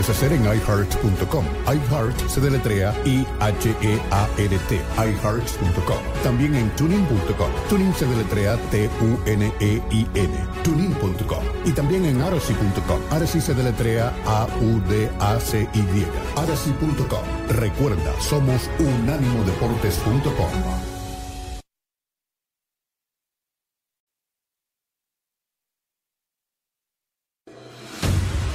Puedes hacer en iHeart.com. iHeart se deletrea I-H-E-A-R-T. iHeart.com. También en tuning.com. Tuning se deletrea T-U-N-E-I-N. Tuning.com. Y también en aracy.com. Aracy se deletrea A-U-D-A-C-Y. Aracy.com. Recuerda, somos unánimodeportes.com.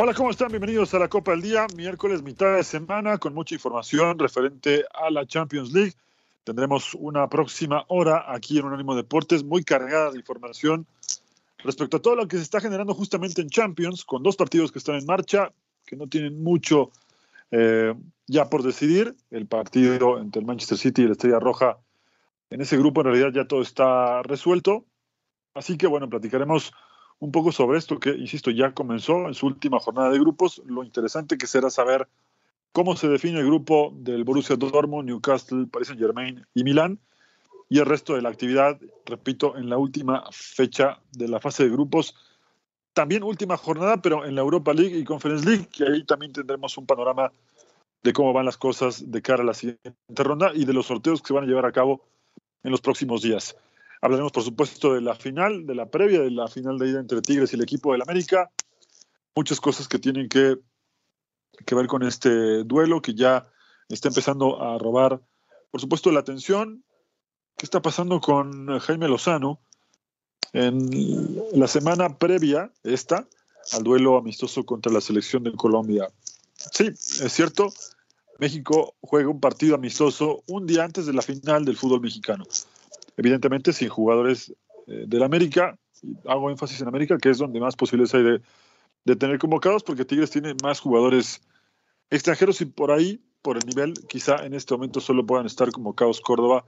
Hola, ¿cómo están? Bienvenidos a la Copa del Día, miércoles, mitad de semana, con mucha información referente a la Champions League. Tendremos una próxima hora aquí en Unánimo Deportes, muy cargada de información respecto a todo lo que se está generando justamente en Champions, con dos partidos que están en marcha, que no tienen mucho eh, ya por decidir. El partido entre el Manchester City y la Estrella Roja, en ese grupo en realidad ya todo está resuelto. Así que bueno, platicaremos un poco sobre esto que, insisto, ya comenzó en su última jornada de grupos. Lo interesante que será saber cómo se define el grupo del Borussia Dortmund, Newcastle, Paris Saint-Germain y Milán y el resto de la actividad, repito, en la última fecha de la fase de grupos. También última jornada, pero en la Europa League y Conference League, que ahí también tendremos un panorama de cómo van las cosas de cara a la siguiente ronda y de los sorteos que se van a llevar a cabo en los próximos días. Hablaremos, por supuesto, de la final, de la previa de la final de ida entre Tigres y el equipo del América. Muchas cosas que tienen que, que ver con este duelo que ya está empezando a robar, por supuesto, la atención. ¿Qué está pasando con Jaime Lozano? En la semana previa, esta, al duelo amistoso contra la selección de Colombia. Sí, es cierto, México juega un partido amistoso un día antes de la final del fútbol mexicano evidentemente sin jugadores eh, del América, hago énfasis en América, que es donde más posibilidades hay de, tener convocados, porque Tigres tiene más jugadores extranjeros y por ahí, por el nivel, quizá en este momento solo puedan estar convocados Córdoba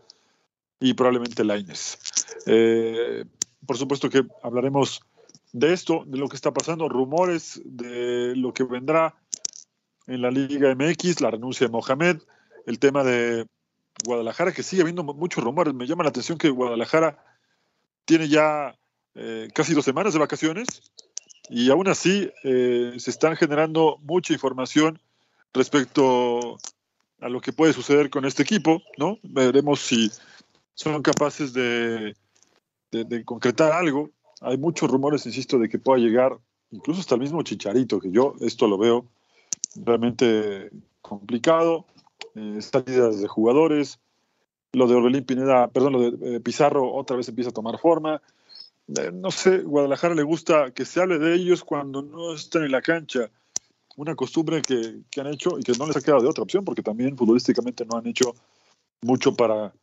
y probablemente Laines. Eh, por supuesto que hablaremos de esto, de lo que está pasando, rumores de lo que vendrá en la Liga MX, la renuncia de Mohamed, el tema de Guadalajara, que sigue habiendo muchos rumores. Me llama la atención que Guadalajara tiene ya eh, casi dos semanas de vacaciones y aún así eh, se están generando mucha información respecto a lo que puede suceder con este equipo, ¿no? Veremos si son capaces de, de concretar algo. Hay muchos rumores, insisto, de que pueda llegar incluso hasta el mismo Chicharito, que yo esto lo veo realmente complicado eh, salidas de jugadores, lo de Orbelín Pineda, perdón, lo de eh, Pizarro otra vez empieza a tomar forma. Eh, no sé, Guadalajara le gusta que se hable de ellos cuando no están en la cancha. Una costumbre que, que, han hecho y que no les ha quedado de otra opción, porque también futbolísticamente no han hecho mucho para,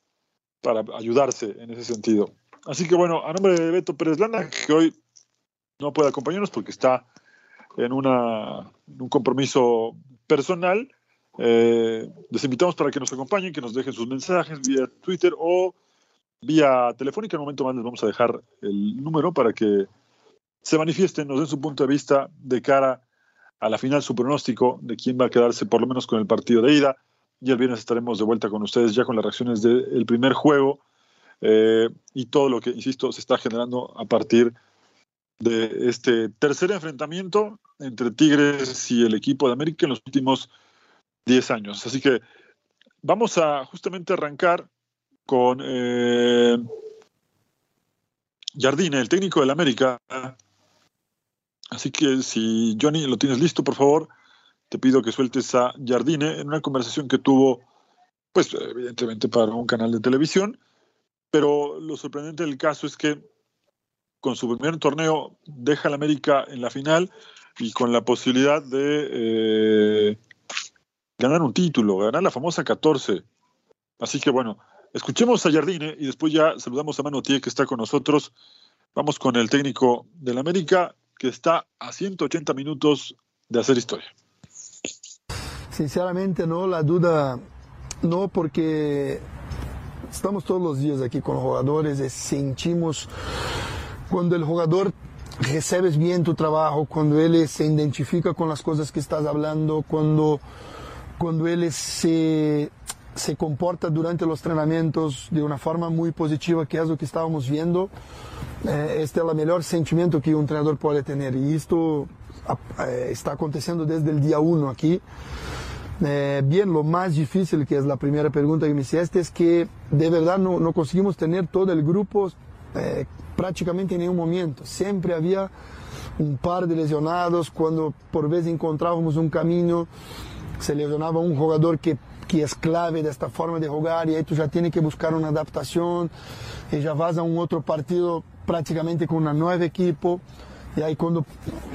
para ayudarse en ese sentido. Así que bueno, a nombre de Beto Pérez Landa, que hoy no puede acompañarnos porque está en, una, en un compromiso personal, eh, les invitamos para que nos acompañen, que nos dejen sus mensajes vía Twitter o vía telefónica. En un momento más les vamos a dejar el número para que se manifiesten, nos den su punto de vista de cara a la final, su pronóstico de quién va a quedarse por lo menos con el partido de ida. Y el viernes estaremos de vuelta con ustedes ya con las reacciones del primer juego eh, y todo lo que, insisto, se está generando a partir de este tercer enfrentamiento entre Tigres y el equipo de América en los últimos 10 años. Así que vamos a justamente arrancar con eh, Jardine, el técnico del América. Así que si Johnny lo tienes listo, por favor, te pido que sueltes a Jardine en una conversación que tuvo, pues evidentemente para un canal de televisión, pero lo sorprendente del caso es que con su primer torneo deja al América en la final, y con la posibilidad de eh, ganar un título, ganar la famosa 14. Así que bueno, escuchemos a Jardine y después ya saludamos a Manu Tie que está con nosotros. Vamos con el técnico del América que está a 180 minutos de hacer historia. Sinceramente no, la duda no porque estamos todos los días aquí con los jugadores y sentimos cuando el jugador recebes bien tu trabajo, cuando él se identifica con las cosas que estás hablando, cuando, cuando él se, se comporta durante los entrenamientos de una forma muy positiva, que es lo que estábamos viendo, eh, este es el mejor sentimiento que un entrenador puede tener. Y esto eh, está aconteciendo desde el día uno aquí. Eh, bien, lo más difícil, que es la primera pregunta que me hiciste, es que de verdad no, no conseguimos tener todo el grupo eh, prácticamente en ningún momento. Siempre había un par de lesionados, cuando por vez encontrábamos un camino, se lesionaba un jugador que, que es clave de esta forma de jugar y ahí tú ya tienes que buscar una adaptación y ya vas a un otro partido prácticamente con una nueva equipo y ahí cuando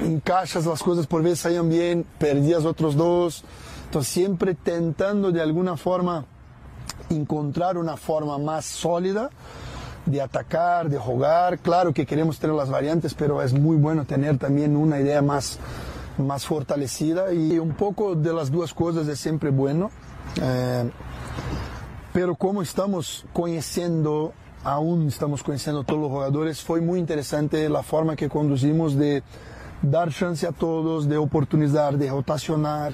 encaixas las cosas por vez salían bien, perdías otros dos. Entonces siempre tentando de alguna forma encontrar una forma más sólida de atacar, de jugar. Claro que queremos tener las variantes, pero es muy bueno tener también una idea más, más fortalecida y un poco de las dos cosas es siempre bueno. Eh, pero como estamos conociendo, aún estamos conociendo todos los jugadores, fue muy interesante la forma que conducimos de dar chance a todos, de oportunizar, de rotacionar.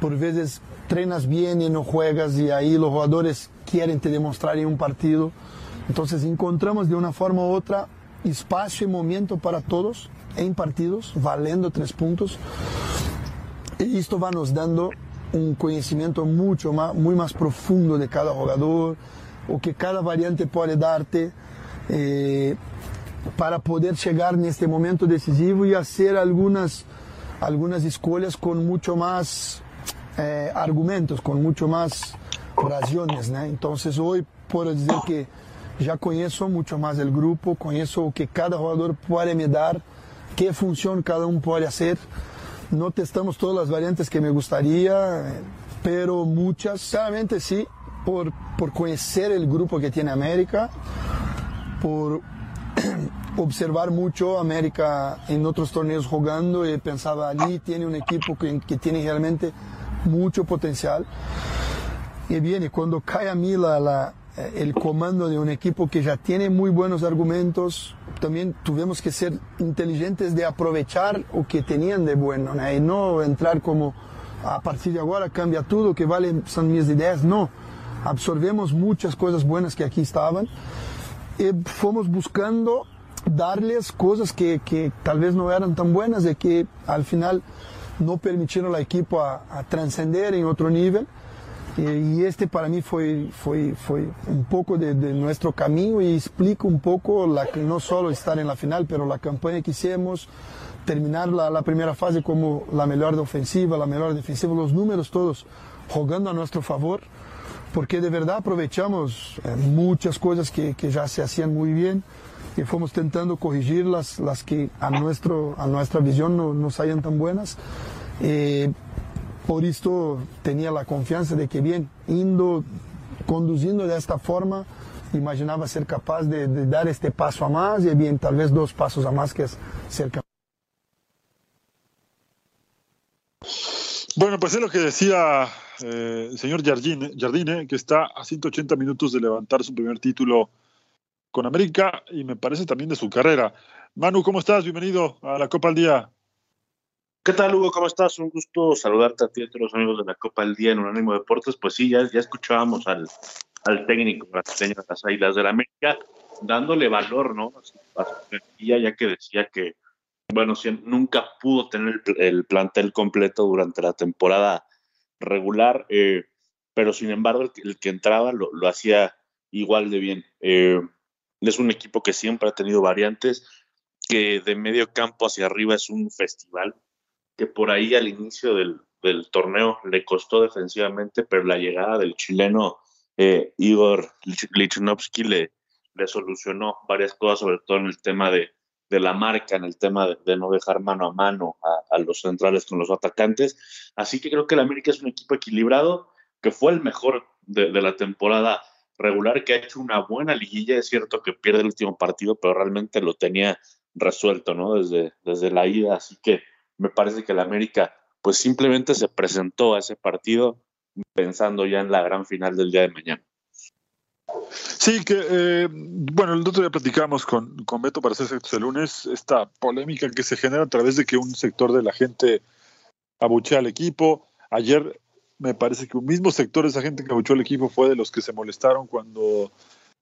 Por veces trenas bien y no juegas y ahí los jugadores quieren te demostrar en un partido. Entonces encontramos de una forma u otra espacio y momento para todos en partidos, valendo tres puntos. Y esto va nos dando un conocimiento mucho más, muy más profundo de cada jugador, o que cada variante puede darte eh, para poder llegar en este momento decisivo y hacer algunas, algunas con mucho más eh, argumentos, con mucho más razones. Entonces hoy puedo decir que já conheço muito mais o grupo, conheço o que cada jogador pode me dar, que função cada um pode fazer. Não testamos todas as variantes que me gostaria, pero muitas, claramente sim, por, por conhecer o grupo que tem América, por observar muito América em outros torneios jogando e pensava ali tem um equipo que, que tem realmente muito potencial. E bem, quando cai a Eh, el comando de un equipo que ya tiene muy buenos argumentos, también tuvimos que ser inteligentes de aprovechar lo que tenían de bueno y no entrar como a partir de ahora cambia todo, que vale son mis ideas, no. Absorbemos muchas cosas buenas que aquí estaban. Y fuimos buscando darles cosas que, que tal vez no eran tan buenas y que al final no permitieron al equipo a, a trascender en otro nivel y este para mí fue, fue, fue un poco de, nuestro camino y explica un poco la, no solo estar en la final, pero la campaña que hicimos, terminar la, primera fase como la mejor de ofensiva, la mejor defensiva, los números todos jugando a nuestro favor, porque de verdad aprovechamos eh, muchas cosas que, que, ya se hacían muy bien y fuimos intentando corregir las, las que a, nuestro, a nuestra visión no, no salían tan buenas. Eh, por esto tenía la confianza de que bien, indo, conduciendo de esta forma, imaginaba ser capaz de, dar este paso a más y bien, tal vez dos pasos a más que es ser capaz. Bueno, pues es lo que decía eh, el señor Jardine, Jardine, que está a 180 minutos de levantar su primer título con América y me parece también de su carrera. Manu, ¿cómo estás? Bienvenido a la Copa al Día. ¿Qué tal, Hugo? ¿Cómo estás? Un gusto saludarte a ti y a todos los amigos de la Copa del Día en Unánimo Deportes. Pues sí, ya, escuchábamos al, al técnico brasileño de las Águilas del la América dándole valor, ¿no? A ya que decía que, bueno, nunca pudo tener el, el, plantel completo durante la temporada regular, eh, pero sin embargo, el, el que entraba lo, lo, hacía igual de bien. Eh, es un equipo que siempre ha tenido variantes, que de medio campo hacia arriba es un festival que por ahí al inicio del, torneo le costó defensivamente, pero la llegada del chileno eh, Igor Lichnowsky le, solucionó varias cosas, sobre todo en el tema de, de la marca en el tema de, no dejar mano a mano a, los centrales con los atacantes. Así que creo que el América es un equipo equilibrado, que fue el mejor de, la temporada regular, que ha hecho una buena liguilla. Es cierto que pierde el último partido, pero realmente lo tenía resuelto, ¿no? Desde, desde la ida. Así que me parece que el América, pues simplemente se presentó a ese partido pensando ya en la gran final del día de mañana. Sí, que eh, bueno, el otro día platicamos con, con Beto para hacer el lunes, esta polémica que se genera a través de que un sector de la gente abuchea al equipo. Ayer me parece que un mismo sector esa gente que abucheó al equipo fue de los que se molestaron cuando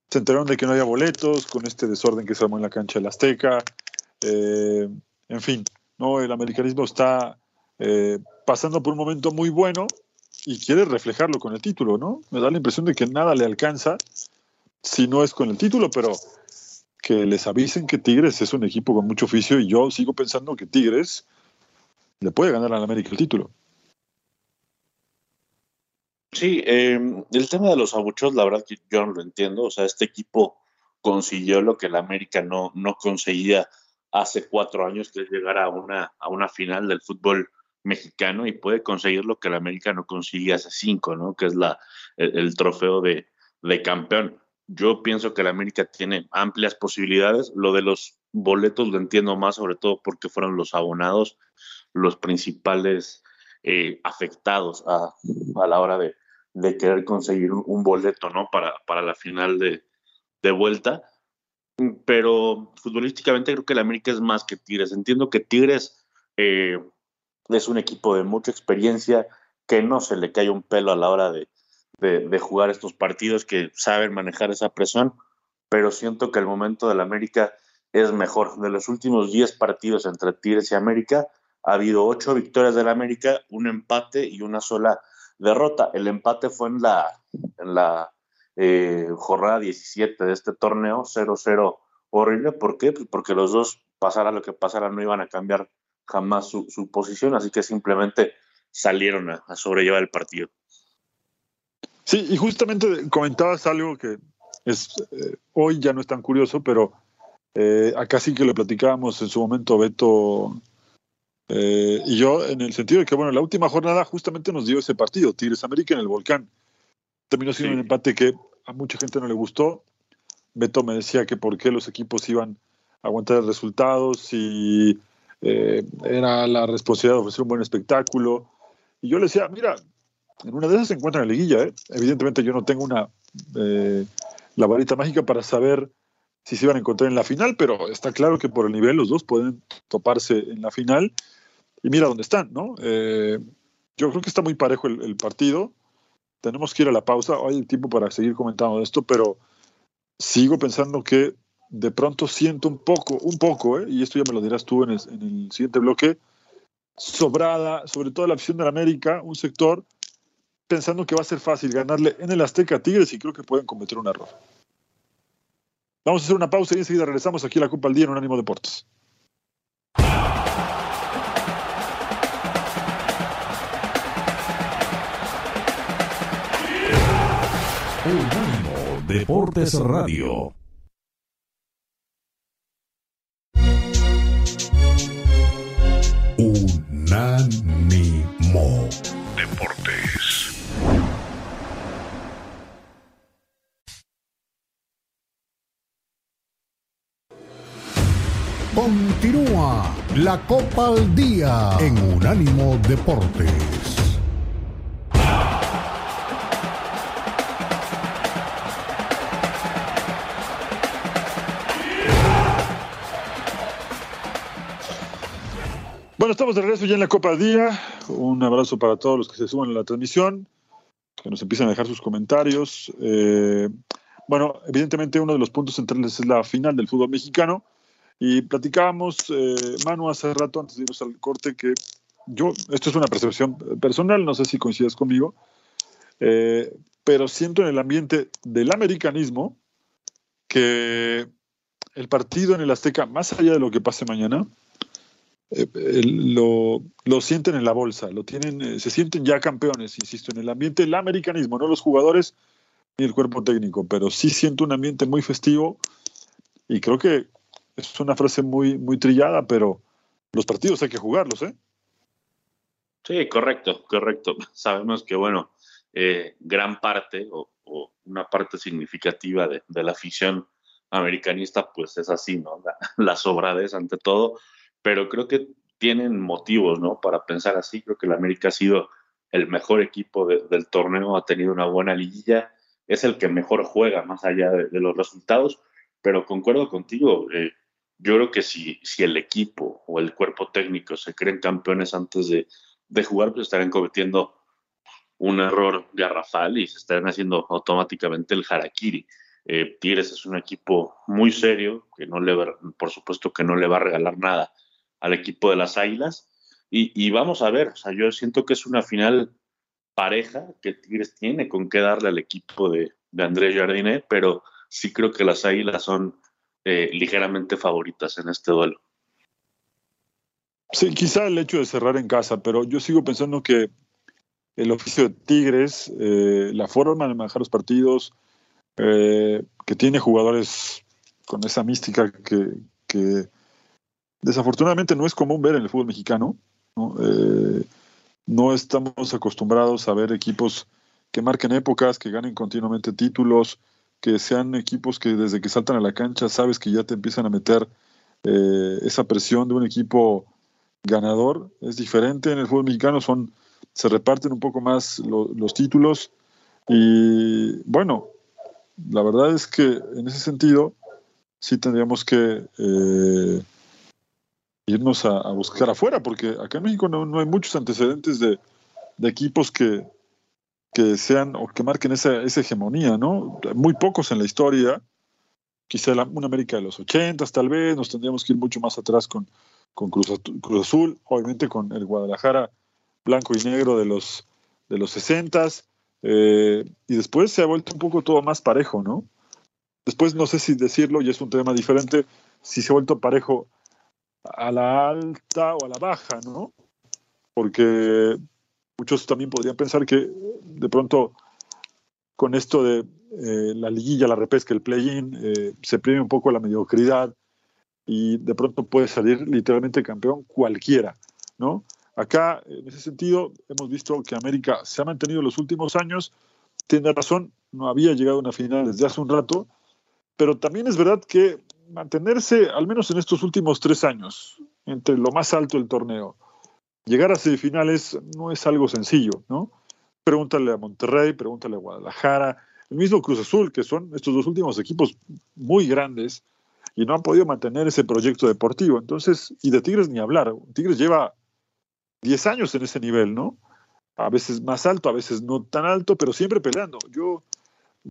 se enteraron de que no había boletos, con este desorden que se armó en la cancha del Azteca. Eh, en fin, no, el americanismo está eh, pasando por un momento muy bueno y quiere reflejarlo con el título, ¿no? Me da la impresión de que nada le alcanza si no es con el título, pero que les avisen que Tigres es un equipo con mucho oficio y yo sigo pensando que Tigres le puede ganar al América el título. Sí, em, el tema de los abuchos, la verdad que yo no lo entiendo. O sea, este equipo consiguió lo que el América no, no conseguía hace cuatro años, que es llegar a una, a una final del fútbol mexicano y puede conseguir lo que el América no conseguía hace cinco, ¿no? Que es la, el, trofeo de, de, campeón. Yo pienso que el América tiene amplias posibilidades. Lo de los boletos lo entiendo más, sobre todo porque fueron los abonados los principales eh, afectados a, a, la hora de, de querer conseguir un, boleto, ¿no? Para, para la final de, de vuelta. Pero futbolísticamente creo que el América es más que Tigres. Entiendo que Tigres eh, es un equipo de mucha experiencia, que no se le cae un pelo a la hora de, jugar estos partidos, que saben manejar esa presión, pero siento que el momento del América es mejor. De los últimos 10 partidos entre Tigres y América, ha habido 8 victorias del América, un empate y una sola derrota. El empate fue en la, en la eh, jornada 17 de este torneo, 0-0 horrible. ¿Por qué? Pues porque los dos, pasara lo que pasara, no iban a cambiar jamás su, posición, así que simplemente salieron a, sobrellevar el partido. Sí, y justamente comentabas algo que es eh, hoy ya no es tan curioso, pero eh, acá sí que lo platicábamos en su momento Beto eh, y yo, en el sentido de que, bueno, la última jornada justamente nos dio ese partido, Tigres América en el Volcán. Terminó siendo un empate que a mucha gente no le gustó. Beto me decía que por qué los equipos iban a aguantar el resultado, si eh, era la responsabilidad de ofrecer un buen espectáculo. Y yo le decía, mira, en una de esas se encuentra en la liguilla. ¿eh? Evidentemente yo no tengo una eh, la varita mágica para saber si se iban a encontrar en la final, pero está claro que por el nivel los dos pueden toparse en la final. Y mira dónde están, ¿no? yo creo que está muy parejo el, partido. Tenemos que ir a la pausa. Hay tiempo para seguir comentando esto, pero sigo pensando que de pronto siento un poco, un poco, ¿eh? y esto ya me lo dirás tú en el, siguiente bloque, sobrada, sobre todo la afición de la América, un sector pensando que va a ser fácil ganarle en el Azteca Tigres y creo que pueden cometer un error. Vamos a hacer una pausa y enseguida regresamos aquí a la Copa al Día en Unánimo Deportes. Unánimo Deportes Radio. Unánimo Deportes. Continúa la Copa al Día en Unánimo Deportes. Estamos de regreso ya en la Copa Día. Un abrazo para todos los que se suman a la transmisión, que nos empiezan a dejar sus comentarios. Eh, bueno, evidentemente uno de los puntos centrales es la final del fútbol mexicano. Y platicábamos, eh, Manu, hace rato, antes de irnos al corte, que yo, esto es una percepción personal, no sé si coincides conmigo, eh, pero siento en el ambiente del americanismo que el partido en el Azteca, más allá de lo que pase mañana, eh, lo, lo, sienten en la bolsa, lo tienen, eh, se sienten ya campeones, insisto, en el ambiente del americanismo, no los jugadores ni el cuerpo técnico, pero sí siento un ambiente muy festivo y creo que es una frase muy, muy trillada, pero los partidos hay que jugarlos, ¿eh? Sí, correcto, correcto. Sabemos que, bueno, eh, gran parte o, una parte significativa de, la afición americanista, pues es así, ¿no? La, la, sobradez ante todo, pero creo que tienen motivos, ¿no? Para pensar así. Creo que el América ha sido el mejor equipo del torneo, ha tenido una buena liguilla, es el que mejor juega más allá de, los resultados, pero concuerdo contigo, eh, yo creo que si, si el equipo o el cuerpo técnico se creen campeones antes de, jugar, pues estarán cometiendo un error garrafal y se estarán haciendo automáticamente el harakiri. Eh, Tigres es un equipo muy serio, que no le por supuesto que no le va a regalar nada al equipo de las Águilas. Y, vamos a ver, o sea, yo siento que es una final pareja que Tigres tiene con qué darle al equipo de, de Andrés Jardine, pero sí creo que las Águilas son eh, ligeramente favoritas en este duelo. Sí, quizá el hecho de cerrar en casa, pero yo sigo pensando que el oficio de Tigres, eh, la forma de manejar los partidos, eh, que tiene jugadores con esa mística que, desafortunadamente no es común ver en el fútbol mexicano. ¿no? Eh, no estamos acostumbrados a ver equipos que marquen épocas, que ganen continuamente títulos, que sean equipos que desde que saltan a la cancha sabes que ya te empiezan a meter esa presión de un equipo ganador. Es diferente en el fútbol mexicano, son se reparten un poco más los títulos y bueno, la verdad es que en ese sentido sí tendríamos que eh, irnos a, buscar afuera, porque acá en México no, hay muchos antecedentes de, equipos que, que, sean o que marquen esa, esa, hegemonía, ¿no? Muy pocos en la historia, quizá una América de los 80 tal vez, nos tendríamos que ir mucho más atrás con, con Cruz, Cruz Azul, obviamente con el Guadalajara blanco y negro de los, de los 60 eh, y después se ha vuelto un poco todo más parejo, ¿no? Después no sé si decirlo, y es un tema diferente, si se ha vuelto parejo a la alta o a la baja, ¿no? Porque muchos también podrían pensar que de pronto con esto de eh, la liguilla, la repesca, el play-in, eh, se premia un poco la mediocridad y de pronto puede salir literalmente campeón cualquiera, ¿no? Acá, en ese sentido, hemos visto que América se ha mantenido los últimos años, tiene razón, no había llegado a una final desde hace un rato, pero también es verdad que mantenerse, al menos en estos últimos tres años, entre lo más alto del torneo, llegar a semifinales no es algo sencillo, ¿no? Pregúntale a Monterrey, pregúntale a Guadalajara, el mismo Cruz Azul, que son estos dos últimos equipos muy grandes y no han podido mantener ese proyecto deportivo. Entonces, y de Tigres ni hablar. Tigres lleva 10 años en ese nivel, ¿no? A veces más alto, a veces no tan alto, pero siempre peleando. Yo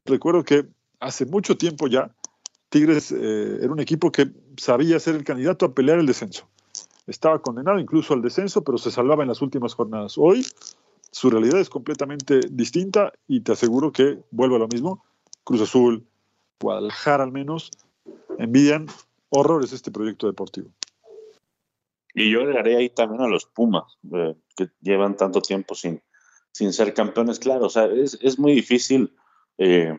recuerdo que hace mucho tiempo ya, Tigres eh, era un equipo que sabía ser el candidato a pelear el descenso. Estaba condenado incluso al descenso, pero se salvaba en las últimas jornadas. Hoy su realidad es completamente distinta y te aseguro que vuelve a lo mismo. Cruz Azul, Guadalajara al menos, envidian horrores este proyecto deportivo. Y yo agregaré ahí también a los Pumas, eh, que llevan tanto tiempo sin, sin ser campeones. Claro, o sea, es, es muy difícil eh,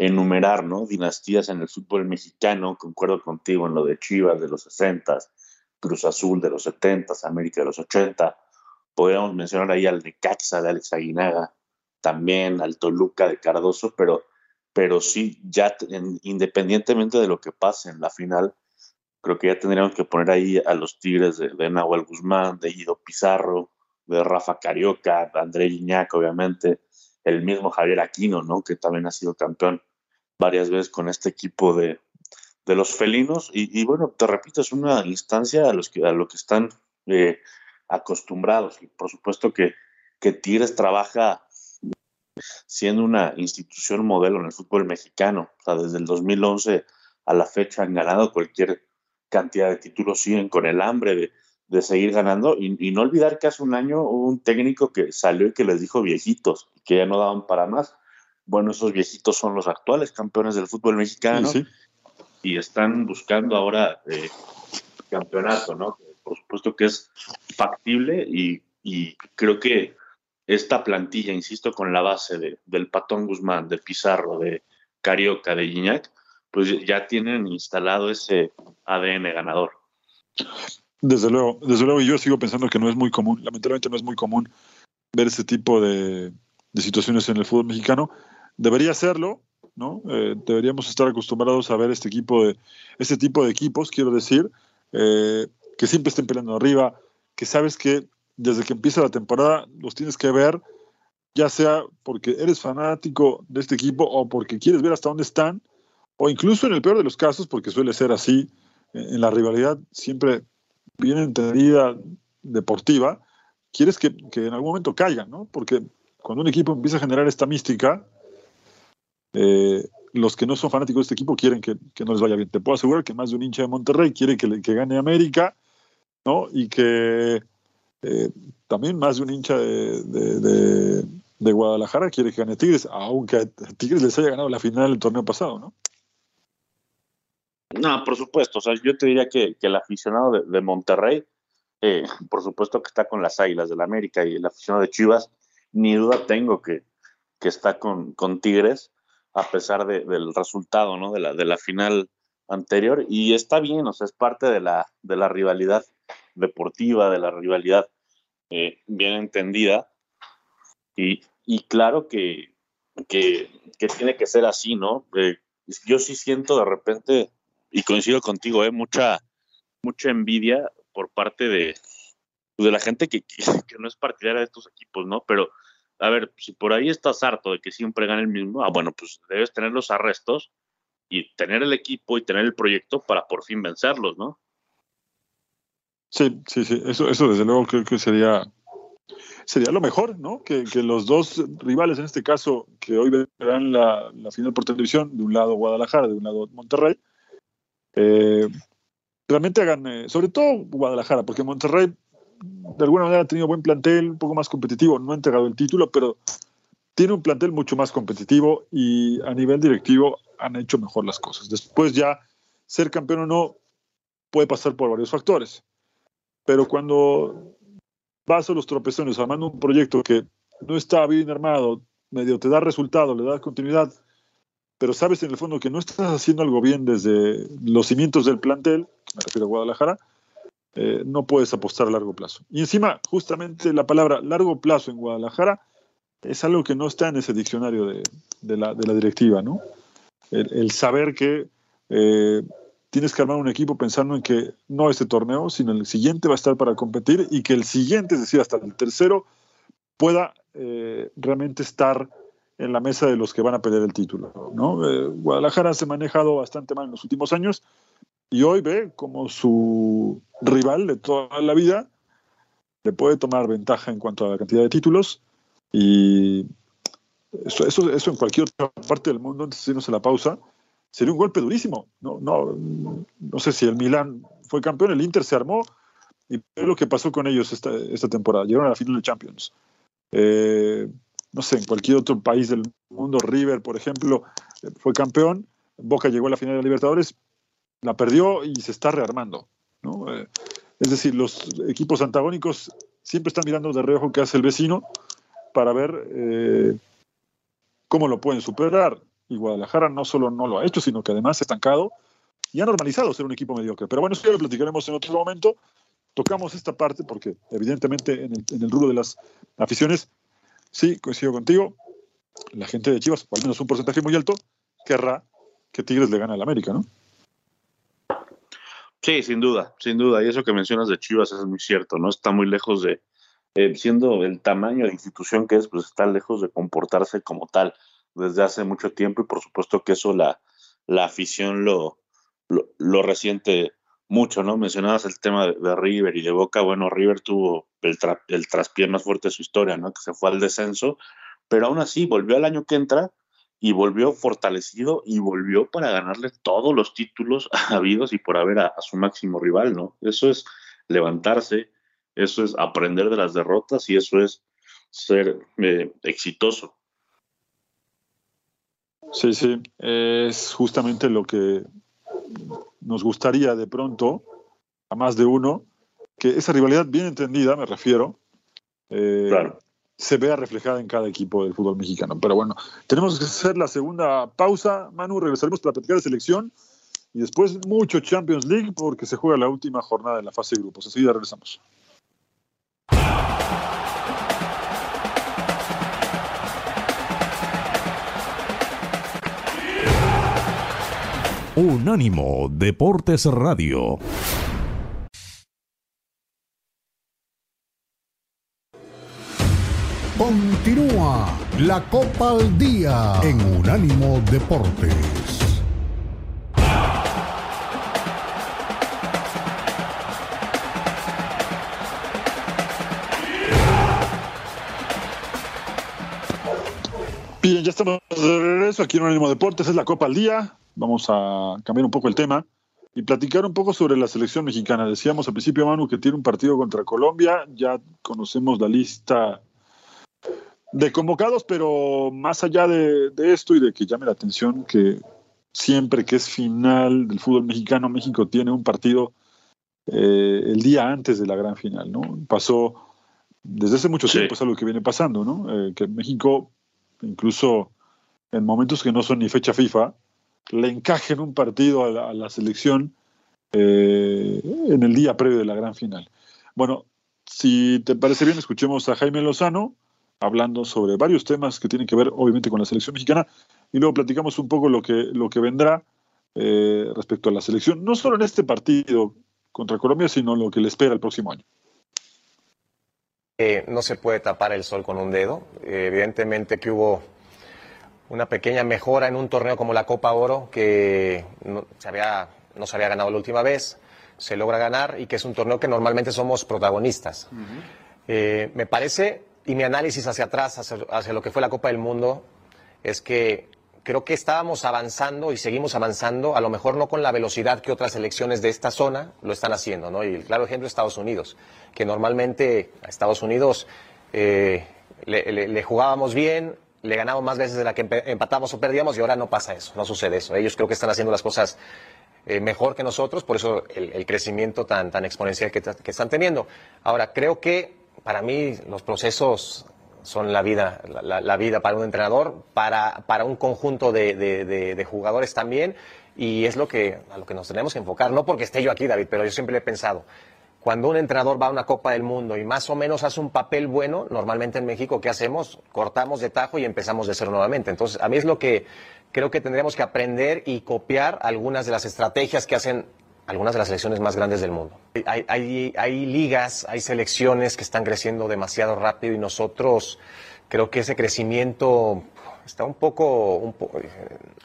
enumerar ¿no? dinastías en el fútbol mexicano. Concuerdo contigo en lo de Chivas de los 60, Cruz Azul de los 70, América de los 80. Podríamos mencionar ahí al de Caxa de Alex Aguinaga, también al Toluca de Cardoso, pero, pero sí, ya independientemente de lo que pase en la final, creo que ya tendríamos que poner ahí a los Tigres de, de Nahuel Guzmán, de Guido Pizarro, de Rafa Carioca, de André Iñac, obviamente, el mismo Javier Aquino, ¿no? Que también ha sido campeón varias veces con este equipo de, de los felinos. Y, bueno, te repito, es una instancia a, los que, a lo que están eh, acostumbrados. Y por supuesto que, que Tigres trabaja siendo una institución modelo en el fútbol mexicano. O sea, desde el 2011 a la fecha han ganado cualquier cantidad de títulos, siguen con el hambre de, de seguir ganando. Y, no olvidar que hace un año hubo un técnico que salió y que les dijo viejitos, que ya no daban para más. Bueno, esos viejitos son los actuales campeones del fútbol mexicano y están buscando ahora eh, campeonato, ¿no? Por supuesto que es factible y, y, creo que esta plantilla, insisto, con la base de, del Patón Guzmán, de Pizarro, de Carioca, de Gignac, pues ya tienen instalado ese ADN ganador. Desde luego, desde luego, y yo sigo pensando que no es muy común, lamentablemente no es muy común ver este tipo de, situaciones en el fútbol mexicano. Debería serlo, ¿no? Eh, deberíamos estar acostumbrados a ver este equipo de, este tipo de equipos, quiero decir, eh, que siempre estén peleando arriba, que sabes que desde que empieza la temporada los tienes que ver, ya sea porque eres fanático de este equipo o porque quieres ver hasta dónde están, o incluso en el peor de los casos, porque suele ser así, en la rivalidad siempre bien entendida deportiva, quieres que, en algún momento caigan, ¿no? Porque cuando un equipo empieza a generar esta mística, eh, los que no son fanáticos de este equipo quieren que, no les vaya bien. Te puedo asegurar que más de un hincha de Monterrey quiere que, que gane América, ¿no? Y que eh, también más de un hincha de, Guadalajara quiere que gane Tigres, aunque a Tigres les haya ganado la final del torneo pasado, ¿no? No, por supuesto. O sea, yo te diría que, el aficionado de, Monterrey, eh, por supuesto que está con las Águilas del la América y el aficionado de Chivas, ni duda tengo que, que está con, con Tigres, a pesar del resultado, ¿no? De la, de final anterior. Y está bien, o sea, es parte de la, de rivalidad deportiva, de la rivalidad eh, bien entendida. Y, claro que, tiene que ser así, ¿no? Eh, yo sí siento de repente y coincido contigo, ¿eh? mucha, mucha envidia por parte de, pues, de la gente que, que, no es partidaria de estos equipos, ¿no? Pero, a ver, si por ahí estás harto de que siempre gane el mismo, ah, bueno, pues debes tener los arrestos y tener el equipo y tener el proyecto para por fin vencerlos, ¿no? Sí, sí, sí, eso, eso desde luego creo que sería, sería lo mejor, ¿no? Que, que los dos rivales, en este caso, que hoy verán la, la final por televisión, de un lado Guadalajara, de un lado Monterrey, eh, realmente hagan, eh, sobre todo Guadalajara, porque Monterrey de alguna manera ha tenido buen plantel, un poco más competitivo, no ha entregado el título, pero tiene un plantel mucho más competitivo y a nivel directivo han hecho mejor las cosas. Después ya ser campeón o no puede pasar por varios factores, pero cuando vas a los tropezones armando un proyecto que no está bien armado, medio te da resultado, le da continuidad, pero sabes en el fondo que no estás haciendo algo bien desde los cimientos del plantel, me refiero a Guadalajara, eh, no puedes apostar a largo plazo. Y encima, justamente la palabra largo plazo en Guadalajara es algo que no está en ese diccionario de, la, directiva, ¿no? El, saber que eh, tienes que armar un equipo pensando en que no este torneo, sino el siguiente va a estar para competir y que el siguiente, es decir, hasta el tercero, pueda eh, realmente estar en la mesa de los que van a pelear el título. ¿no? Guadalajara se ha manejado bastante mal en los últimos años y hoy ve como su rival de toda la vida le puede tomar ventaja en cuanto a la cantidad de títulos y eso, eso, eso en cualquier otra parte del mundo, antes de irnos a la pausa, sería un golpe durísimo. No, no, no sé si el Milan fue campeón, el Inter se armó y ve lo que pasó con ellos esta, esta temporada. Llegaron a la final de Champions. Eh, no sé, en cualquier otro país del mundo, River, por ejemplo, fue campeón, Boca llegó a la final de Libertadores, la perdió y se está rearmando. ¿no? Eh, es decir, los equipos antagónicos siempre están mirando de reojo qué hace el vecino para ver eh, cómo lo pueden superar. Y Guadalajara no solo no lo ha hecho, sino que además ha estancado y ha normalizado ser un equipo mediocre. Pero bueno, eso ya lo platicaremos en otro momento. Tocamos esta parte porque evidentemente en el, en el rubro de las aficiones sí, coincido contigo. La gente de Chivas, al menos un porcentaje muy alto, querrá que Tigres le gane al América, ¿no? Sí, sin duda, sin duda. Y eso que mencionas de Chivas es muy cierto, ¿no? Está muy lejos de, eh, siendo el tamaño de institución que es, pues está lejos de comportarse como tal desde hace mucho tiempo y por supuesto que eso la, la afición lo, lo, lo resiente mucho, ¿no? Mencionabas el tema de, River y de Boca. Bueno, River tuvo el, el traspié más fuerte de su historia, ¿no? Que se fue al descenso, pero aún así volvió al año que entra y volvió fortalecido y volvió para ganarle todos los títulos habidos y por haber a, su máximo rival, ¿no? Eso es levantarse, eso es aprender de las derrotas y eso es ser eh, exitoso. Sí, sí, es justamente lo que nos gustaría de pronto, a más de uno, que esa rivalidad bien entendida, me refiero, eh, se vea reflejada en cada equipo del fútbol mexicano. Pero bueno, tenemos que hacer la segunda pausa. Manu, regresaremos para platicar de selección y después mucho Champions League porque se juega la última jornada de la fase de grupos. Enseguida regresamos. Unánimo Deportes Radio. Continúa la Copa al Día en Unánimo Deportes. Bien, ya estamos de regreso aquí en Unánimo Deportes, es la Copa al Día. Vamos a cambiar un poco el tema y platicar un poco sobre la selección mexicana. Decíamos al principio, Manu, que tiene un partido contra Colombia, ya conocemos la lista de convocados, pero más allá de, esto y de que llame la atención que siempre que es final del fútbol mexicano, México tiene un partido eh, el día antes de la gran final, ¿no? Pasó desde hace mucho tiempo, es algo que viene pasando, ¿no? Eh, que México, incluso en momentos que no son ni fecha FIFA, le encaje en un partido a la, selección eh, en el día previo de la gran final. Bueno, si te parece bien, escuchemos a Jaime Lozano, hablando sobre varios temas que tienen que ver obviamente con la selección mexicana y luego platicamos un poco lo que, lo que vendrá eh, respecto a la selección, no solo en este partido contra Colombia, sino lo que le espera el próximo año. Eh, no se puede tapar el sol con un dedo. Eh, evidentemente que hubo una pequeña mejora en un torneo como la Copa Oro, que no se había, no se había ganado la última vez, se logra ganar y que es un torneo que normalmente somos protagonistas. me parece y mi análisis hacia atrás, hacia, lo que fue la Copa del Mundo, es que creo que estábamos avanzando y seguimos avanzando, a lo mejor no con la velocidad que otras selecciones de esta zona lo están haciendo, ¿no? Y el claro ejemplo es Estados Unidos, que normalmente a Estados Unidos eh, le, jugábamos bien, le ganamos más veces de la que empatamos o perdíamos y ahora no pasa eso, no sucede eso. Ellos creo que están haciendo las cosas eh, mejor que nosotros, por eso el, crecimiento tan, tan exponencial que están teniendo. Ahora, creo que para mí los procesos son la vida, la, vida para un entrenador, para, para un conjunto de, de, jugadores también, y es lo que, a lo que nos tenemos que enfocar. No porque esté yo aquí, David, pero yo siempre he pensado, cuando un entrenador va a una Copa del Mundo y más o menos hace un papel bueno, normalmente en México, ¿qué hacemos? Cortamos de tajo y empezamos de cero nuevamente. Entonces, a mí es lo que creo que tendremos que aprender y copiar algunas de las estrategias que hacen algunas de las selecciones más grandes del mundo. Hay, hay, hay, ligas, hay selecciones que están creciendo demasiado rápido y nosotros creo que ese crecimiento está un poco, un eh,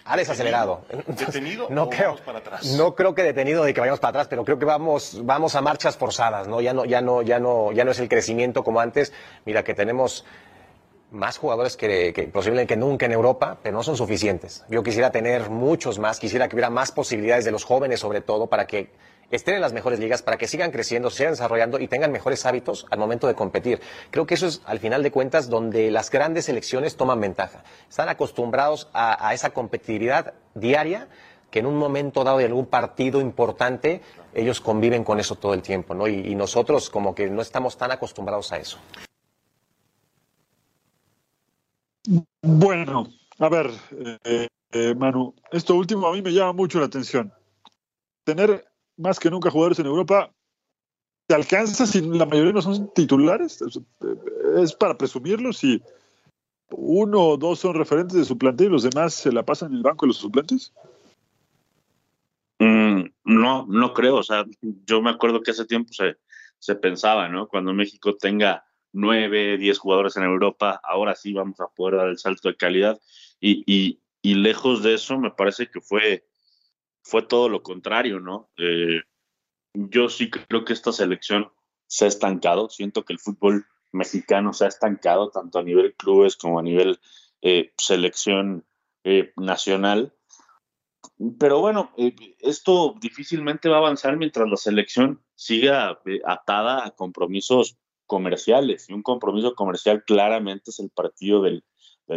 ha desacelerado. ¿Detenido no creo, vamos para atrás? No creo que detenido de que vayamos para atrás, pero creo que vamos, vamos a marchas forzadas, ¿no? Ya no, ya no, ya no, ya no es el crecimiento como antes. Mira que tenemos más jugadores que, que posiblemente que nunca en Europa, pero no son suficientes. Yo quisiera tener muchos más, quisiera que hubiera más posibilidades de los jóvenes sobre todo para que estén en las mejores ligas, para que sigan creciendo, sigan desarrollando y tengan mejores hábitos al momento de competir. Creo que eso es, al final de cuentas, donde las grandes selecciones toman ventaja. Están acostumbrados a, esa competitividad diaria que en un momento dado de algún partido importante ellos conviven con eso todo el tiempo, ¿no? y nosotros como que no estamos tan acostumbrados a eso. Bueno, a ver, eh, eh, Manu, esto último a mí me llama mucho la atención. Tener más que nunca jugadores en Europa, ¿te alcanza si la mayoría no son titulares? ¿Es para presumirlos si uno o dos son referentes de su y los demás se la pasan en el banco de los suplentes? Mm, no, no creo. O sea, yo me acuerdo que hace tiempo se pensaba, ¿no? Cuando México tenga nueve, diez jugadores en Europa, ahora sí vamos a poder dar el salto de calidad. Y, lejos de eso, me parece que fue, fue todo lo contrario, ¿no? Eh, yo sí creo que esta selección se ha estancado. Siento que el fútbol mexicano se ha estancado, tanto a nivel clubes como a nivel eh, selección eh, nacional. Pero bueno, esto difícilmente va a avanzar mientras la selección siga atada a compromisos comerciales y un compromiso comercial claramente es el partido del,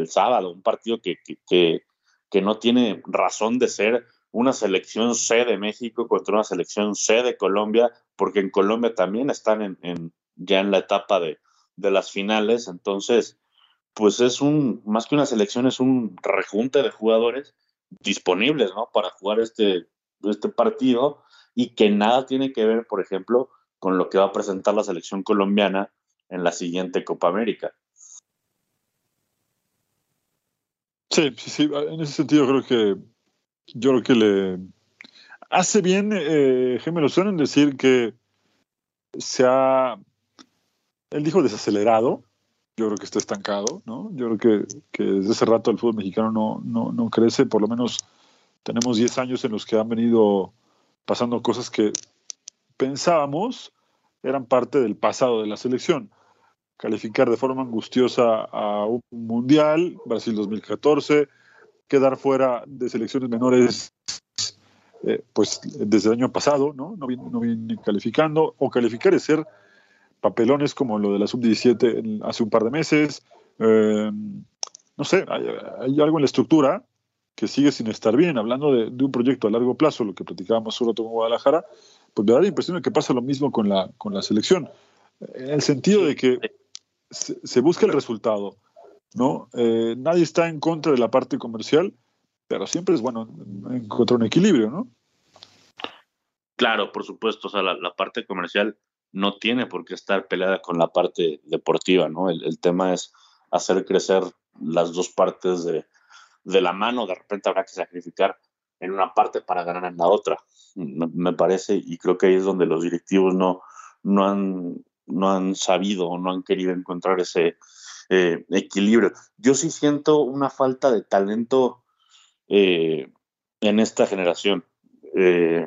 sábado, un partido que, que, que, no tiene razón de ser una selección C de México contra una selección C de Colombia, porque en Colombia también están en, ya en la etapa de, de las finales. Entonces, pues es un, más que una selección, es un rejunte de jugadores disponibles, ¿no? Para jugar este, este partido y que nada tiene que ver, por ejemplo, con lo que va a presentar la selección colombiana en la siguiente Copa América. Sí, sí, sí. En ese sentido creo que yo creo que le hace bien eh, Gemelosón en decir que se ha, él dijo desacelerado, yo creo que está estancado, ¿no? Yo creo que, que desde ese rato el fútbol mexicano no, no, no crece, por lo menos tenemos 10 años en los que han venido pasando cosas que pensábamos eran parte del pasado de la selección. Calificar de forma angustiosa a un mundial, Brasil 2014, quedar fuera de selecciones menores, eh, pues desde el año pasado, ¿no? No viene, no calificando, o calificar es ser papelones como lo de la sub-17 hace un par de meses. Eh, no sé, hay, algo en la estructura que sigue sin estar bien. Hablando de, un proyecto a largo plazo, lo que platicábamos solo con Guadalajara, pues me da la impresión de que pasa lo mismo con la, con la selección. En el sentido de que se, busca el resultado, ¿no? Eh, nadie está en contra de la parte comercial, pero siempre es bueno encontrar un equilibrio, ¿no? Claro, por supuesto, o sea, la, parte comercial no tiene por qué estar peleada con la parte deportiva, ¿no? El, tema es hacer crecer las dos partes de, de la mano, de repente habrá que sacrificar en una parte para ganar en la otra, me, parece, y creo que ahí es donde los directivos no, no, han, no han sabido o no han querido encontrar ese eh, equilibrio. Yo sí siento una falta de talento eh, en esta generación. Eh,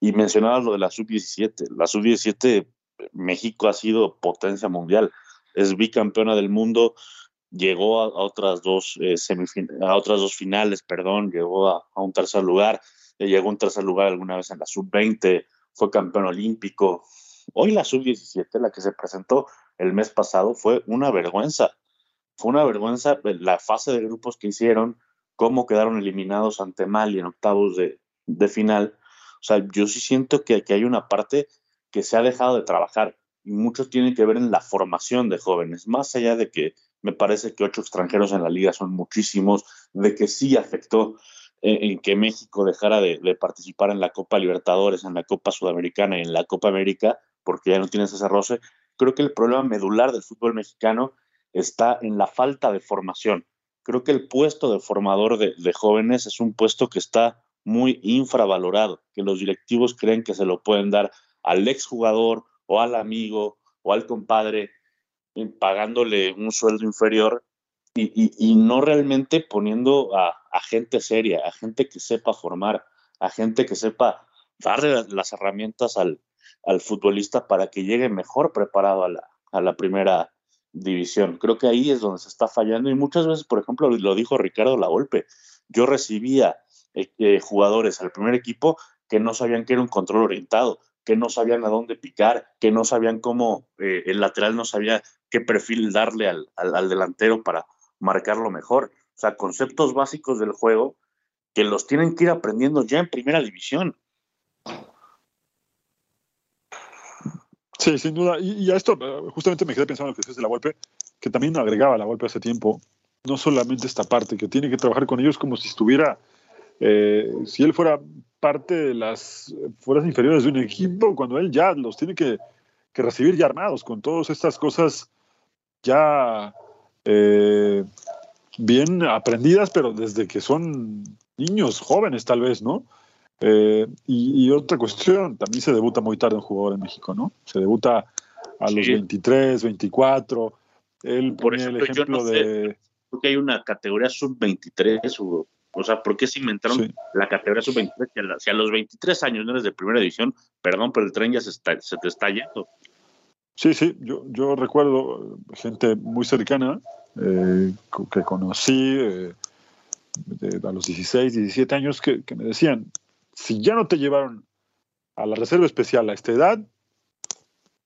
y mencionabas lo de la sub-17. La sub-17, México ha sido potencia mundial, es bicampeona del mundo, llegó a, otras dos eh, a otras dos finales, perdón, llegó a, un tercer lugar, llegó un tercer lugar alguna vez en la sub-20, fue campeón olímpico. Hoy la sub-17, la que se presentó el mes pasado, fue una vergüenza. Fue una vergüenza la fase de grupos que hicieron, cómo quedaron eliminados ante Mali en octavos de, final. O sea, yo sí siento que, que hay una parte que se ha dejado de trabajar y mucho tiene que ver en la formación de jóvenes, más allá de que me parece que ocho extranjeros en la liga son muchísimos, de que sí afectó en que México dejara de, de, participar en la Copa Libertadores, en la Copa Sudamericana y en la Copa América, porque ya no tienes ese roce. Creo que el problema medular del fútbol mexicano está en la falta de formación creo que el puesto de formador de, jóvenes es un puesto que está muy infravalorado, que los directivos creen que se lo pueden dar al exjugador o al amigo o al compadre eh, pagándole un sueldo inferior y, no realmente poniendo a, gente seria, a gente que sepa formar, a gente que sepa darle las, herramientas al, futbolista para que llegue mejor preparado a la, primera división. Creo que ahí es donde se está fallando y muchas veces, por ejemplo, lo dijo Ricardo Lavolpe, yo recibía eh, eh, jugadores al primer equipo que no sabían que era un control orientado, que no sabían a dónde picar, que no sabían cómo eh, el lateral no sabía qué perfil darle al delantero para marcarlo mejor. O sea, conceptos básicos del juego que los tienen que ir aprendiendo ya en primera división. Sí, sin duda. Y, a esto justamente me quedé pensando en lo que dices de la golpe, que también agregaba la golpe hace tiempo, no solamente esta parte, que tiene que trabajar con ellos como si estuviera, eh, si él fuera parte de las fuerzas inferiores de un equipo, cuando él ya los tiene que, recibir ya armados, con todas estas cosas ya eh, bien aprendidas, pero desde que son niños, jóvenes tal vez, ¿no? Eh, y, otra cuestión, también se debuta muy tarde un jugador en México, ¿no? Se debuta a los 23, 24. Él Por el ejemplo de. Porque hay una categoría sub-23, o sea, ¿por qué se inventaron la categoría sub-23? Si a los 23 años no eres de primera división, perdón, pero el tren ya se, está, se te está yendo. Sí, sí, yo, yo recuerdo gente muy cercana eh, que conocí eh, a los 16, 17 años que, que me decían, si ya no te llevaron a la reserva especial a esta edad,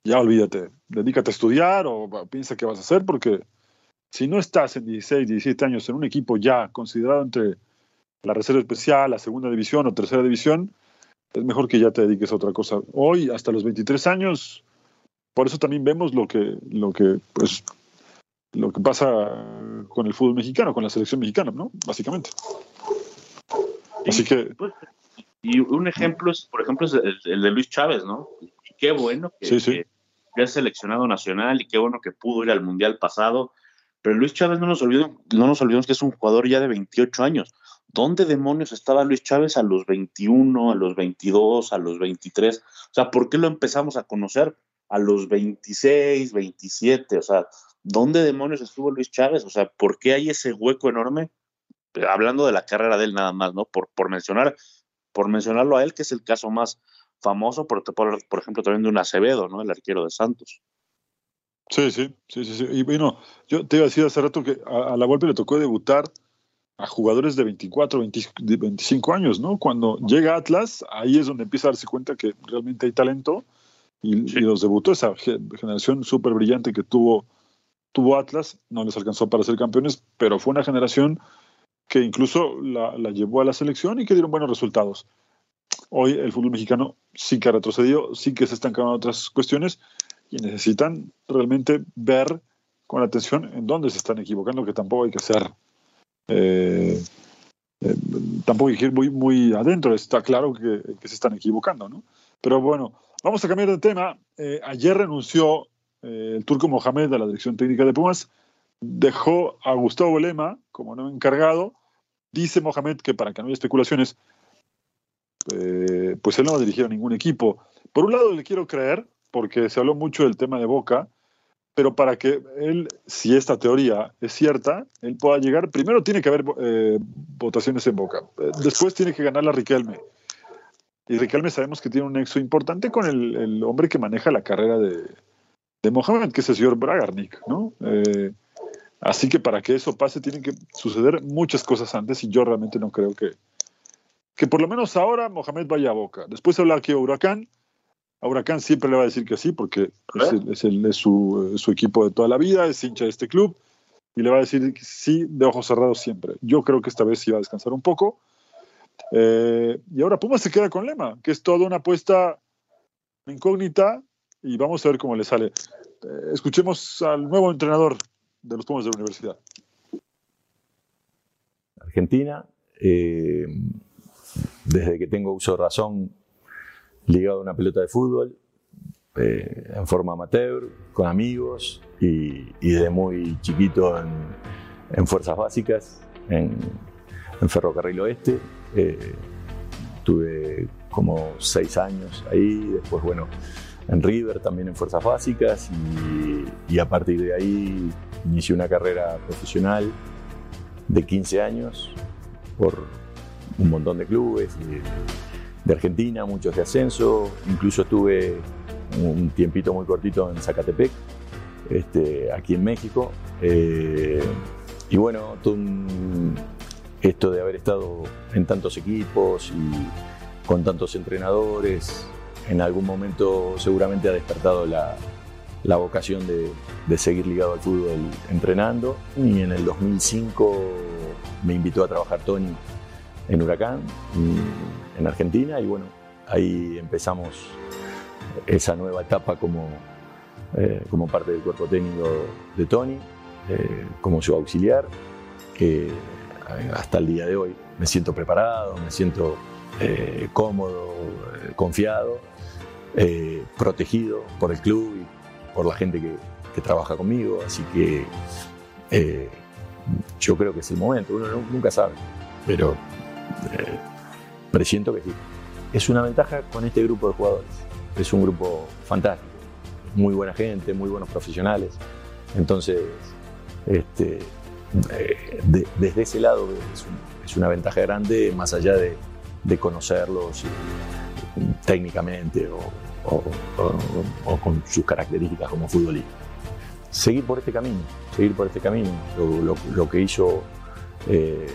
ya olvídate, dedícate a estudiar o piensa qué vas a hacer, porque si no estás en 16, 17 años en un equipo ya considerado entre la reserva especial, la segunda división o tercera división, es mejor que ya te dediques a otra cosa. Hoy, hasta los 23 años, por eso también vemos lo que, lo que, pues, lo que pasa con el fútbol mexicano, con la selección mexicana, ¿no? Básicamente. Así que. Pues, y un ejemplo es, por ejemplo, es el, de Luis Chávez, ¿no? Qué bueno que, que, es seleccionado nacional y qué bueno que pudo ir al Mundial pasado. Pero Luis Chávez no nos, olvidemos, no nos olvidemos que es un jugador ya de 28 años. ¿Dónde demonios estaba Luis Chávez a los 21, a los 22, a los 23? O sea, ¿por qué lo empezamos a conocer a los 26, 27? O sea, ¿dónde demonios estuvo Luis Chávez? O sea, ¿por qué hay ese hueco enorme? Hablando de la carrera de él nada más, ¿no? Por, por mencionar, por mencionarlo a él, que es el caso más famoso, por, por, por ejemplo, también de un Acevedo, ¿no? El arquero de Santos. Sí, sí, sí, sí, sí. Y bueno, yo te iba a decir hace rato que a, la golpe le tocó debutar a jugadores de 24, 25 años, ¿no? Cuando llega Atlas, ahí es donde empieza a darse cuenta que realmente hay talento y, los debutó esa generación súper brillante que tuvo, tuvo Atlas, no les alcanzó para ser campeones, pero fue una generación que incluso la, la llevó a la selección y que dieron buenos resultados. Hoy el fútbol mexicano sí que ha retrocedido, sí que se están cambiando otras cuestiones y necesitan realmente ver con atención en dónde se están equivocando, que tampoco hay que ser, eh, eh, tampoco hay que ir muy, muy adentro, está claro que, se están equivocando, ¿no? Pero bueno, vamos a cambiar de tema. Eh, ayer renunció el turco Mohamed de la dirección técnica de Pumas, dejó a Gustavo Lema como nuevo encargado. Dice Mohamed que para que no haya especulaciones, pues él no va a dirigir a ningún equipo. Por un lado le quiero creer, porque se habló mucho del tema de Boca, pero para que él, si esta teoría es cierta, él pueda llegar, primero tiene que haber eh, votaciones en Boca, después tiene que ganar la Riquelme. Y Riquelme sabemos que tiene un nexo importante con el, hombre que maneja la carrera de, de, Mohamed, que es el señor Bragarnik, ¿no? Eh, así que para que eso pase tienen que suceder muchas cosas antes y yo realmente no creo que, que por lo menos ahora Mohamed vaya a Boca. Después habla aquí de Huracán, a Huracán siempre le va a decir que sí, porque es, es, su, equipo de toda la vida, es hincha de este club, y le va a decir que sí de ojos cerrados siempre. Yo creo que esta vez sí va a descansar un poco. Eh, y ahora Pumas se queda con Lema, que es toda una apuesta incógnita, y vamos a ver cómo le sale. Eh, escuchemos al nuevo entrenador de los Pumas de la universidad. Argentina, eh, desde que tengo uso de razón, ligado a una pelota de fútbol, eh, en forma amateur, con amigos y, desde muy chiquito en, fuerzas básicas, en, Ferrocarril Oeste. Eh, tuve como seis años ahí, después bueno, en River también en fuerzas básicas y, a partir de ahí inicié una carrera profesional de 15 años por un montón de clubes de Argentina, muchos de ascenso, incluso estuve un tiempito muy cortito en Zacatepec, este, aquí en México. Eh, y bueno, esto de haber estado en tantos equipos y con tantos entrenadores, en algún momento seguramente ha despertado la, vocación de, seguir ligado al fútbol entrenando. Y en el 2005 me invitó a trabajar Tony en Huracán en Argentina y bueno, ahí empezamos esa nueva etapa como, eh, como parte del cuerpo técnico de Tony, eh, como su auxiliar, que eh, hasta el día de hoy me siento preparado, me siento cómodo, confiado, protegido por el club y por la gente que, trabaja conmigo, así que yo creo que es el momento, uno nunca sabe, pero Presiento que sí. Es una ventaja con este grupo de jugadores. Es un grupo fantástico. Muy buena gente, muy buenos profesionales. Entonces, este, eh, desde ese lado es, una ventaja grande, más allá de, conocerlos técnicamente o, con sus características como futbolista. Seguir por este camino, seguir por este camino. Lo, que hizo eh,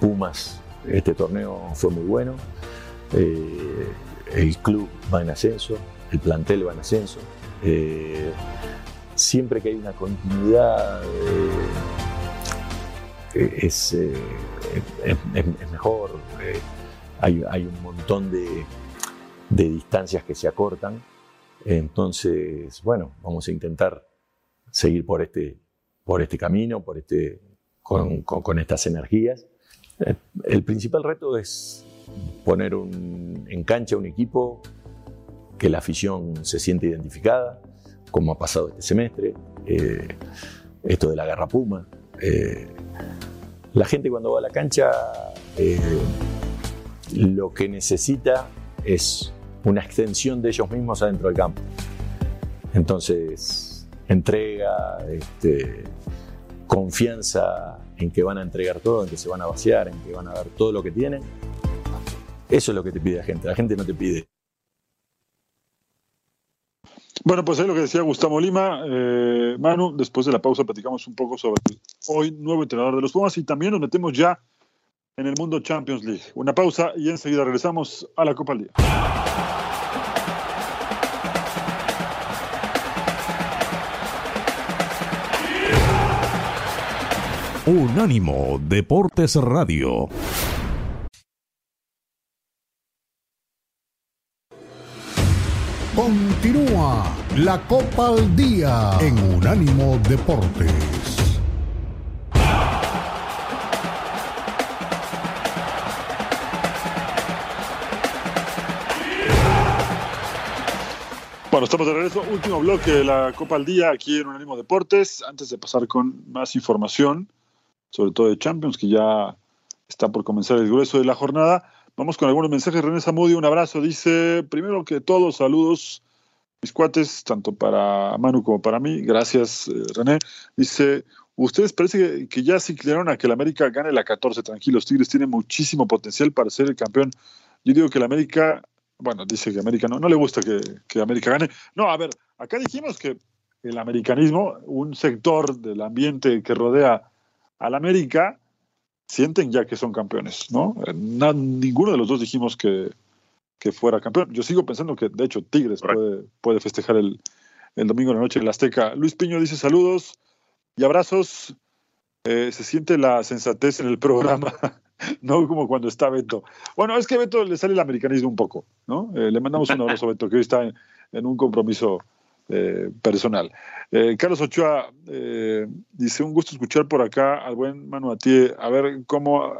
Pumas este torneo fue muy bueno. Eh, el club va en ascenso, el plantel va en ascenso. Eh, siempre que hay una continuidad eh, es, mejor. Hay, un montón de, distancias que se acortan Entonces, bueno, vamos a intentar seguir por este, por este camino, por este, con, con, estas energías. Eh, el principal reto es poner un, en cancha un equipo que la afición se siente identificada, como ha pasado este semestre, eh, esto de la garra puma. Eh, la gente cuando va a la cancha lo que necesita es una extensión de ellos mismos adentro del campo. Entonces, entrega, este, confianza en que van a entregar todo, en que se van a vaciar, en que van a dar todo lo que tienen. Eso es lo que te pide la gente. La gente no te pide. Bueno, pues es lo que decía Gustavo Lima. Eh, Manu, después de la pausa platicamos un poco sobre el hoy nuevo entrenador de los Pumas y también nos metemos ya en el mundo Champions League. Una pausa y enseguida regresamos a la Copa del Día. Unánimo Deportes Radio. Continúa la Copa al Día en Unánimo Deportes. Bueno, estamos de regreso. Último bloque de la Copa al Día aquí en Unánimo Deportes. Antes de pasar con más información, sobre todo de Champions, que ya está por comenzar el grueso de la jornada, vamos con algunos mensajes. René Zamudio, un abrazo. Dice, primero que todo, saludos, mis cuates, tanto para Manu como para mí. Gracias, eh, René. Dice, ustedes parece que, ya se inclinaron a que el América gane la 14. Tranquilos, Tigres tiene muchísimo potencial para ser el campeón. Yo digo que el América bueno, dice que América no, no le gusta que, que, América gane. No, a ver, acá dijimos que el americanismo, un sector del ambiente que rodea al América, sienten ya que son campeones, ¿no? ninguno de los dos dijimos que, que, fuera campeón. Yo sigo pensando que, de hecho, Tigres puede, puede festejar el, el, domingo en la noche en la Azteca. Luis Piño dice saludos y abrazos. Eh, se siente la sensatez en el programa. no como cuando está Beto. Bueno, es que a Beto le sale el americanismo un poco, ¿no? Eh, le mandamos un abrazo a Beto, que hoy está en, un compromiso eh, personal. Carlos Ochoa dice, un gusto escuchar por acá al buen Manu a ver cómo,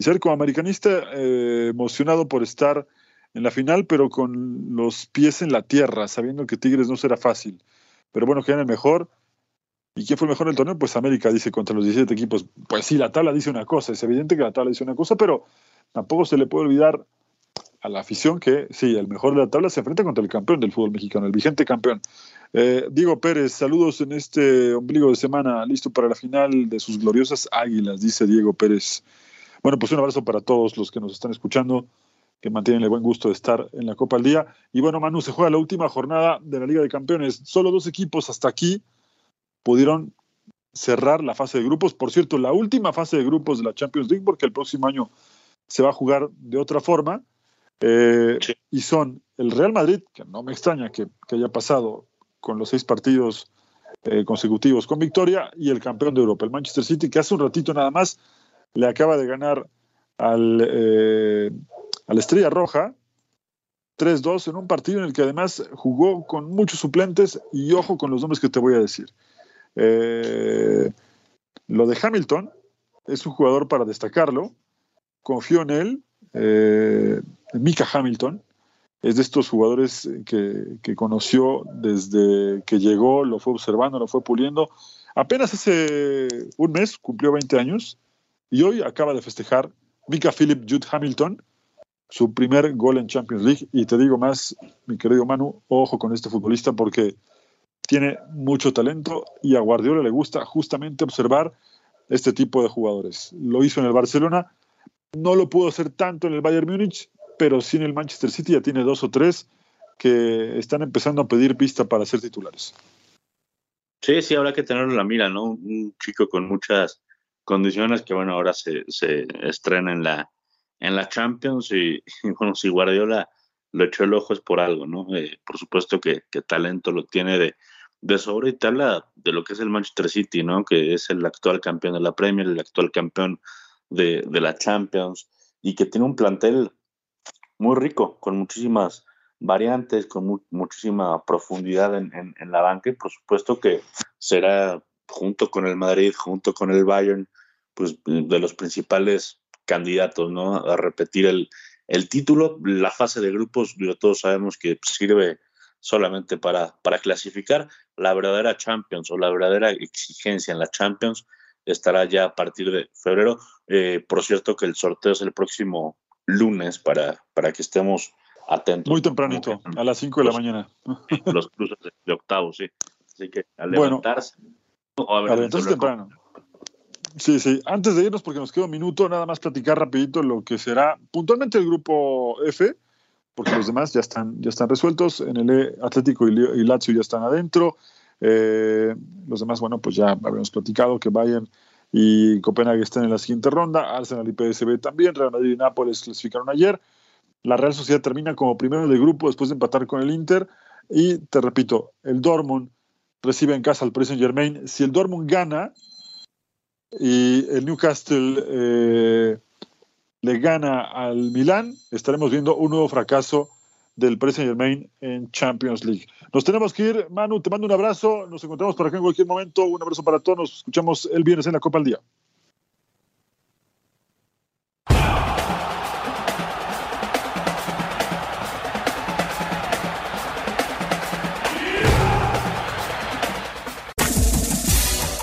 y ser como americanista emocionado por estar en la final, pero con los pies en la tierra, sabiendo que Tigres no será fácil. Pero bueno, que el mejor ¿Y quién fue el mejor en el torneo? Pues América dice contra los 17 equipos. Pues sí, la tabla dice una cosa, es evidente que la tabla dice una cosa, pero tampoco se le puede olvidar a la afición que sí, el mejor de la tabla se enfrenta contra el campeón del fútbol mexicano, el vigente campeón. Eh, Diego Pérez, saludos en este ombligo de semana, listo para la final de sus gloriosas águilas, dice Diego Pérez. Bueno, pues un abrazo para todos los que nos están escuchando, que mantienen el buen gusto de estar en la Copa al Día. Y bueno, Manu, se juega la última jornada de la Liga de Campeones. Solo dos equipos hasta aquí pudieron cerrar la fase de grupos. Por cierto, la última fase de grupos de la Champions League, porque el próximo año se va a jugar de otra forma. Eh, y son el Real Madrid, que no me extraña que, haya pasado con los seis partidos eh, consecutivos con victoria, y el campeón de Europa, el Manchester City, que hace un ratito nada más le acaba de ganar al, eh, Estrella Roja 3-2 en un partido en el que además jugó con muchos suplentes y ojo con los nombres que te voy a decir. Eh, lo de Hamilton es un jugador para destacarlo. Confío en él. Eh, Mika Hamilton es de estos jugadores que, que, conoció desde que llegó, lo fue observando, lo fue puliendo. Apenas hace un mes cumplió 20 años y hoy acaba de festejar Mika Philip Jude Hamilton su primer gol en Champions League. Y te digo más, mi querido Manu, ojo con este futbolista porque tiene mucho talento y a Guardiola le gusta justamente observar este tipo de jugadores. Lo hizo en el Barcelona, no lo pudo hacer tanto en el Bayern Múnich, pero sí en el Manchester City ya tiene dos o tres que están empezando a pedir pista para ser titulares. Sí, sí, habrá que tenerlo en la mira, ¿no? Un chico con muchas condiciones que, bueno, ahora se, se estrena en la, en la Champions y, bueno, si Guardiola lo echó el ojo es por algo, ¿no? Eh, por supuesto que, talento lo tiene de, de sobra y te de lo que es el Manchester City, ¿no? Que es el actual campeón de la Premier, el actual campeón de, la Champions y que tiene un plantel muy rico, con muchísimas variantes, con muchísima profundidad en, en, la banca y por supuesto que será junto con el Madrid, junto con el Bayern, pues de los principales candidatos ¿no? a repetir el, el título. La fase de grupos, todos sabemos que sirve solamente para, para clasificar. La verdadera Champions o la verdadera exigencia en la Champions estará ya a partir de febrero. Eh, por cierto que el sorteo es el próximo lunes para, para que estemos atentos. Muy tempranito, a las 5 de la mañana. Los cruces de, octavos, sí. Así que al levantarse. Bueno, a entonces temprano. Sí, sí. Antes de irnos, porque nos queda un minuto, nada más platicar rapidito lo que será puntualmente el grupo F, porque los demás ya están, ya están resueltos. En el E, Atlético y, Lazio ya están adentro. Eh, los demás, bueno, pues ya habíamos platicado que Bayern y Copenhague están en la siguiente ronda. Arsenal y PSB también. Real Madrid y Nápoles clasificaron ayer. La Real Sociedad termina como primero del grupo después de empatar con el Inter. Y te repito, el Dortmund recibe en casa al Paris Saint Germain. Si el Dortmund gana, y el Newcastle eh, le gana al Milán, estaremos viendo un nuevo fracaso del Paris Saint Germain en Champions League. Nos tenemos que ir, Manu, te mando un abrazo, nos encontramos por acá en cualquier momento, un abrazo para todos, nos escuchamos el viernes en la Copa al Día.